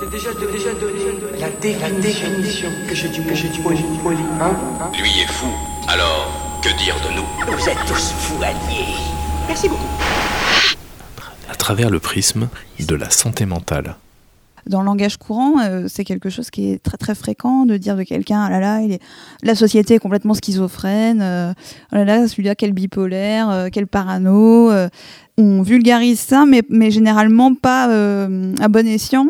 t'ai déjà, déjà donné la, définition, que je dis, que je dis poli, poli, hein, hein? Lui est fou, alors que dire de nous? Vous êtes tous fous alliés. Merci beaucoup. À travers le prisme de la santé mentale. Dans le langage courant, euh, c'est quelque chose qui est très très fréquent de dire de quelqu'un ah là là, il est... la société est complètement schizophrène, euh, oh là là, celui-là quel bipolaire, euh, quel parano. on vulgarise ça, mais, mais généralement pas à bon escient,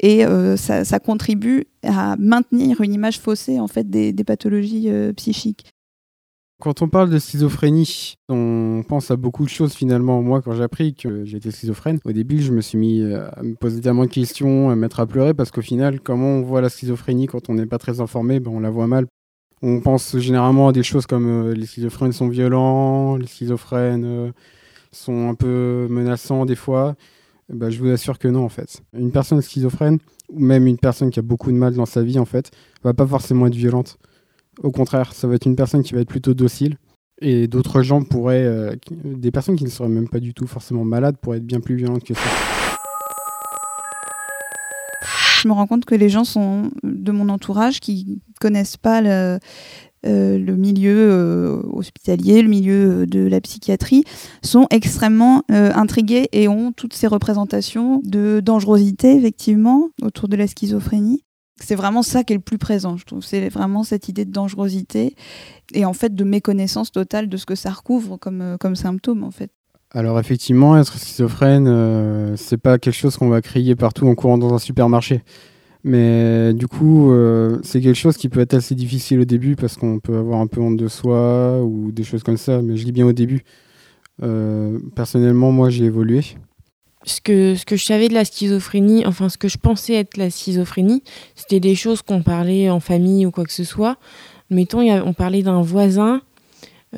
et ça, ça, contribue à maintenir une image faussée en fait des, des pathologies psychiques. Quand on parle de schizophrénie, on pense à beaucoup de choses finalement. Moi, quand j'ai appris que j'étais schizophrène, au début, je me suis mis à me poser tellement de questions, à me mettre à pleurer, parce qu'au final, comment on voit la schizophrénie quand on n'est pas très informé, ben, on la voit mal. On pense généralement à des choses comme euh, les schizophrènes sont violents, les schizophrènes euh, sont un peu menaçants des fois. Ben, je vous assure que non, en fait. Une personne schizophrène, ou même une personne qui a beaucoup de mal dans sa vie, en fait, va pas forcément être violente. Au contraire, ça va être une personne qui va être plutôt docile. Et d'autres gens pourraient. Euh, des personnes qui ne seraient même pas du tout forcément malades pourraient être bien plus violentes que ça. Je me rends compte que les gens de mon entourage qui connaissent pas le, euh, milieu euh, hospitalier, le milieu de la psychiatrie, sont extrêmement intrigués et ont toutes ces représentations de dangerosité, effectivement, autour de la schizophrénie. C'est vraiment ça qui est le plus présent, je trouve. C'est vraiment cette idée de dangerosité et en fait de méconnaissance totale de ce que ça recouvre comme, euh, symptôme en fait. Alors effectivement, être schizophrène, euh, c'est pas quelque chose qu'on va crier partout en courant dans un supermarché. Mais du coup, euh, c'est quelque chose qui peut être assez difficile au début parce qu'on peut avoir un peu honte de soi ou des choses comme ça. Mais je dis bien au début. personnellement, moi, j'ai évolué ce que, ce que je savais de la schizophrénie, enfin ce que je pensais être la schizophrénie, c'était des choses qu'on parlait en famille ou quoi que ce soit. Mettons, on parlait d'un voisin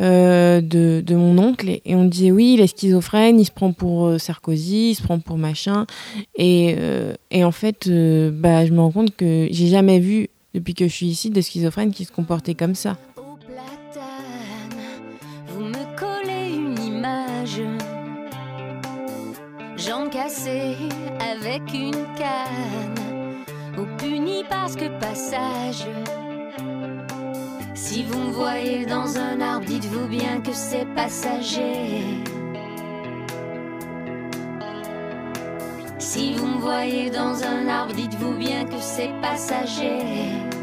euh, de, de, mon oncle et, on disait oui, il est schizophrène, il se prend pour euh, Sarkozy, il se prend pour machin. Et, euh, et en fait, bah, je me rends compte que j'ai jamais vu, depuis que je suis ici, de schizophrène qui se comportait comme ça. Avec une canne, ou puni parce que passage. Si vous me voyez dans un arbre, dites-vous bien que c'est passager. Si vous me voyez dans un arbre, dites-vous bien que c'est passager.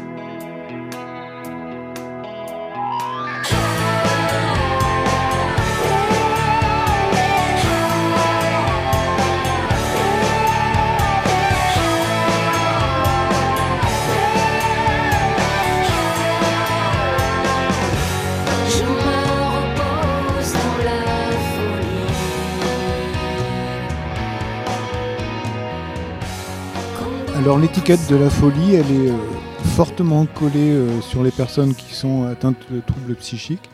Alors l'étiquette de la folie, elle est euh, fortement collée euh, sur les personnes qui sont atteintes de troubles psychiques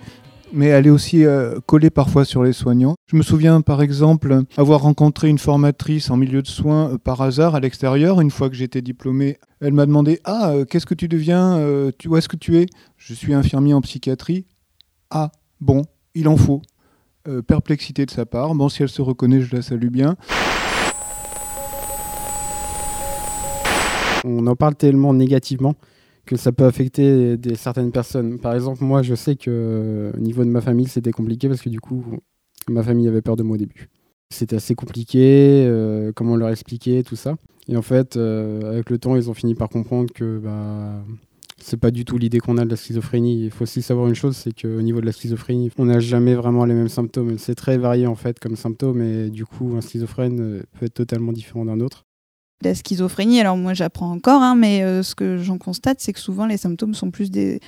mais elle est aussi euh, collée parfois sur les soignants. Je me souviens par exemple avoir rencontré une formatrice en milieu de soins par hasard à l'extérieur, une fois que j'étais diplômé. Elle m'a demandé Ah, qu'est-ce que tu deviens Où est-ce que tu es? Je suis infirmier en psychiatrie. Ah, bon, il en faut. perplexité de sa part. Bon, si elle se reconnaît, je la salue bien. On en parle tellement négativement que ça peut affecter certaines personnes. Par exemple, moi, je sais que au niveau de ma famille, c'était compliqué parce que du coup, ma famille avait peur de moi au début. C'était assez compliqué, euh, comment leur expliquer, tout ça. Et en fait, euh, avec le temps, ils ont fini par comprendre que bah, c'est pas du tout l'idée qu'on a de la schizophrénie. Il faut aussi savoir une chose, c'est qu'au niveau de la schizophrénie, on n'a jamais vraiment les mêmes symptômes. C'est très varié en fait comme symptômes et du coup, un schizophrène euh, peut être totalement différent d'un autre la schizophrénie, alors moi j'apprends encore, hein, mais euh, ce que j'en constate, c'est que souvent les symptômes sont plus des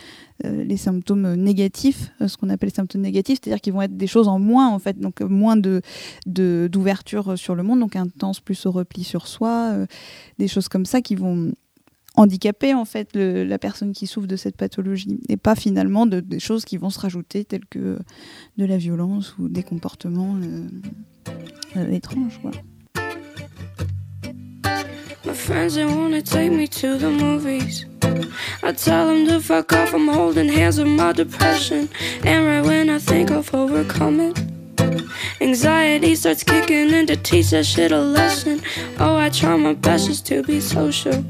euh, les symptômes négatifs, euh, ce qu'on appelle les symptômes négatifs, c'est-à-dire qu'ils vont être des choses en moins en fait, donc moins de d'ouverture sur le monde, donc intense plus au repli sur soi, des choses comme ça qui vont handicaper en fait la personne qui souffre de cette pathologie. Et pas finalement de, des choses qui vont se rajouter telles que de la violence ou des comportements étranges. My friends, they wanna take me to the movies. I tell them to fuck off, I'm holding hands with my depression. And right when I think I've overcome it, Anxiety starts kicking in to teach that shit a lesson. Oh, I try my best just to be social.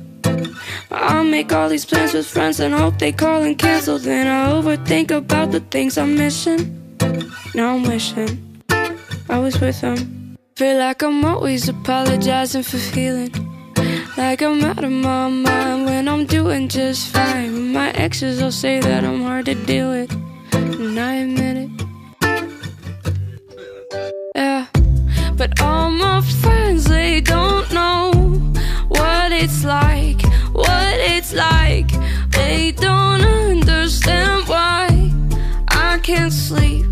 I make all these plans with friends and hope they call and cancel. Then I overthink about the things I'm missing. Now I'm wishing I was with them. Feel like I'm always apologizing for feeling like I'm out of my mind when I'm doing just fine. My exes will say that I'm hard to deal with, and I admit it. Yeah, but all my friends, they don't know what it's like, what it's like. They don't understand why I can't sleep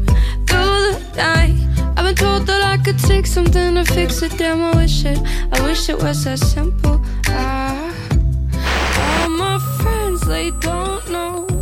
through the night. I've been told that I could take something to fix it. Damn, I wish it. I wish it was that simple. They don't know